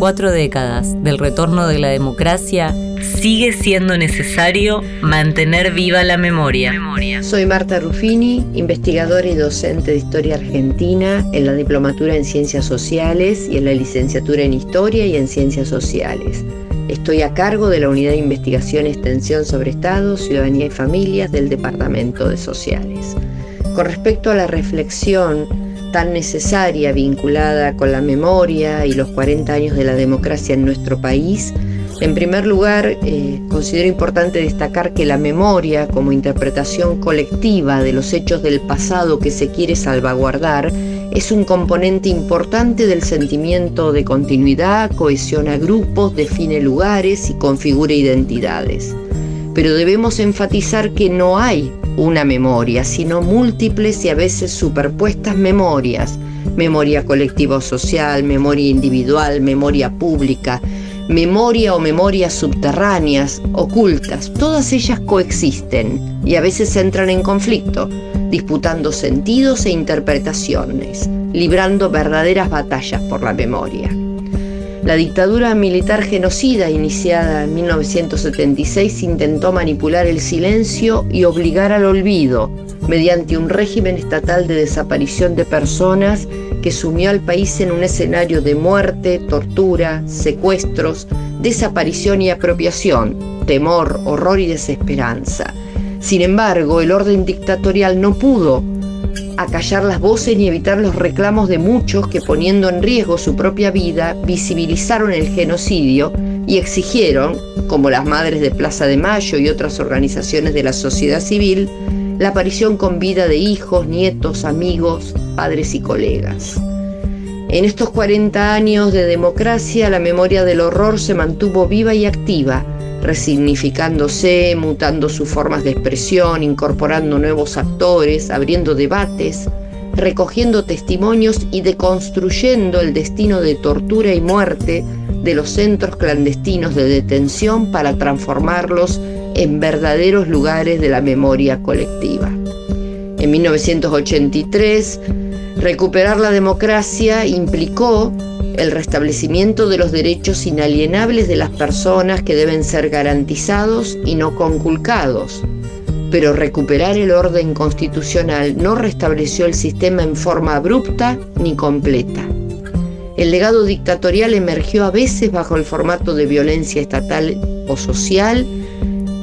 cuatro décadas del retorno de la democracia, sigue siendo necesario mantener viva la memoria. Soy Marta Ruffini, investigadora y docente de Historia Argentina en la Diplomatura en Ciencias Sociales y en la Licenciatura en Historia y en Ciencias Sociales. Estoy a cargo de la Unidad de Investigación y Extensión sobre Estado, Ciudadanía y Familias del Departamento de Sociales. Con respecto a la reflexión tan necesaria vinculada con la memoria y los 40 años de la democracia en nuestro país, en primer lugar, eh, considero importante destacar que la memoria como interpretación colectiva de los hechos del pasado que se quiere salvaguardar es un componente importante del sentimiento de continuidad, cohesiona grupos, define lugares y configura identidades. Pero debemos enfatizar que no hay una memoria, sino múltiples y a veces superpuestas memorias. Memoria colectiva o social, memoria individual, memoria pública, memoria o memorias subterráneas, ocultas, todas ellas coexisten y a veces entran en conflicto, disputando sentidos e interpretaciones, librando verdaderas batallas por la memoria. La dictadura militar genocida iniciada en 1976 intentó manipular el silencio y obligar al olvido mediante un régimen estatal de desaparición de personas que sumió al país en un escenario de muerte, tortura, secuestros, desaparición y apropiación, temor, horror y desesperanza. Sin embargo, el orden dictatorial no pudo acallar las voces ni evitar los reclamos de muchos que poniendo en riesgo su propia vida visibilizaron el genocidio y exigieron, como las Madres de Plaza de Mayo y otras organizaciones de la sociedad civil, la aparición con vida de hijos, nietos, amigos, padres y colegas. En estos 40 años de democracia, la memoria del horror se mantuvo viva y activa, resignificándose, mutando sus formas de expresión, incorporando nuevos actores, abriendo debates, recogiendo testimonios y deconstruyendo el destino de tortura y muerte de los centros clandestinos de detención para transformarlos en verdaderos lugares de la memoria colectiva. En 1983, recuperar la democracia implicó el restablecimiento de los derechos inalienables de las personas que deben ser garantizados y no conculcados. Pero recuperar el orden constitucional no restableció el sistema en forma abrupta ni completa. El legado dictatorial emergió a veces bajo el formato de violencia estatal o social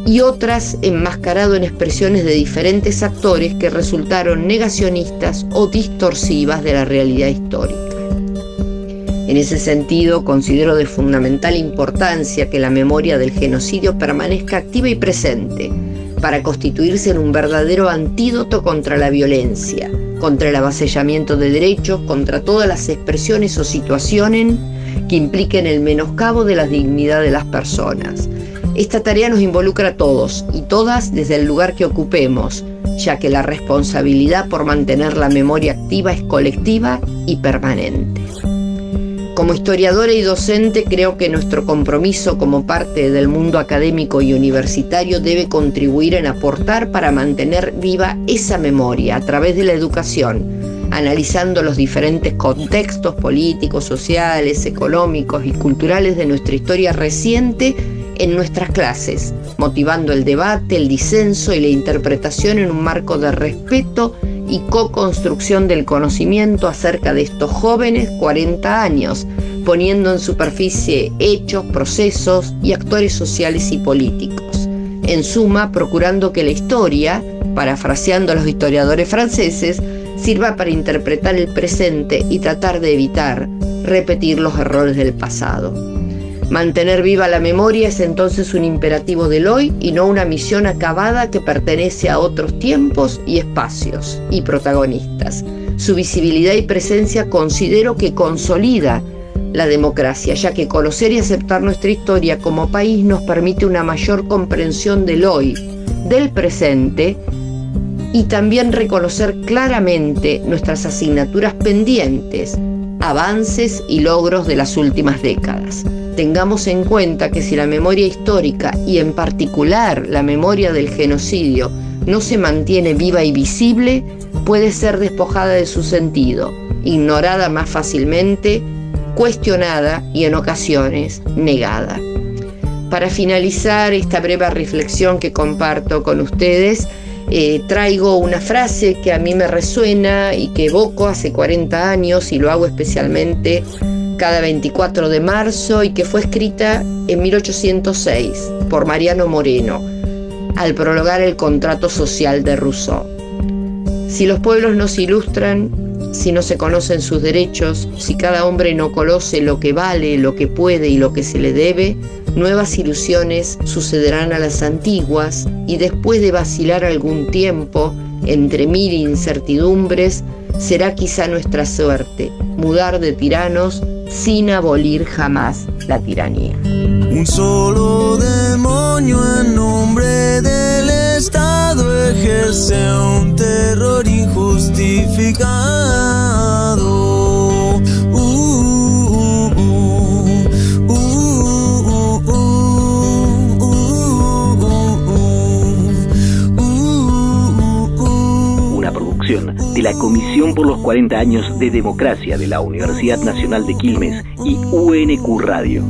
y otras enmascarado en expresiones de diferentes actores que resultaron negacionistas o distorsivas de la realidad histórica. En ese sentido, considero de fundamental importancia que la memoria del genocidio permanezca activa y presente para constituirse en un verdadero antídoto contra la violencia, contra el avasallamiento de derechos, contra todas las expresiones o situaciones que impliquen el menoscabo de la dignidad de las personas, esta tarea nos involucra a todos y todas desde el lugar que ocupemos, ya que la responsabilidad por mantener la memoria activa es colectiva y permanente. Como historiadora y docente creo que nuestro compromiso como parte del mundo académico y universitario debe contribuir en aportar para mantener viva esa memoria a través de la educación, analizando los diferentes contextos políticos, sociales, económicos y culturales de nuestra historia reciente en nuestras clases, motivando el debate, el disenso y la interpretación en un marco de respeto y co-construcción del conocimiento acerca de estos jóvenes 40 años, poniendo en superficie hechos, procesos y actores sociales y políticos. En suma, procurando que la historia, parafraseando a los historiadores franceses, sirva para interpretar el presente y tratar de evitar repetir los errores del pasado. Mantener viva la memoria es entonces un imperativo del hoy y no una misión acabada que pertenece a otros tiempos y espacios y protagonistas. Su visibilidad y presencia considero que consolida la democracia, ya que conocer y aceptar nuestra historia como país nos permite una mayor comprensión del hoy, del presente y también reconocer claramente nuestras asignaturas pendientes, avances y logros de las últimas décadas tengamos en cuenta que si la memoria histórica y en particular la memoria del genocidio no se mantiene viva y visible, puede ser despojada de su sentido, ignorada más fácilmente cuestionada y en ocasiones negada. Para finalizar esta breve reflexión que comparto con ustedes, eh, traigo una frase que a mí me resuena y que evoco hace 40 años y lo hago especialmente cada 24 de marzo y que fue escrita en 1806 por Mariano Moreno al prologar el contrato social de Rousseau. Si los pueblos no se ilustran, si no se conocen sus derechos, si cada hombre no conoce lo que vale, lo que puede y lo que se le debe, nuevas ilusiones sucederán a las antiguas y después de vacilar algún tiempo entre mil incertidumbres, será quizá nuestra suerte mudar de tiranos sin abolir jamás la tiranía. Un solo demonio en nombre del Estado ejerce un terror injustificado. La Comisión por los 40 años de Democracia de la Universidad Nacional de Quilmes y UNQ Radio.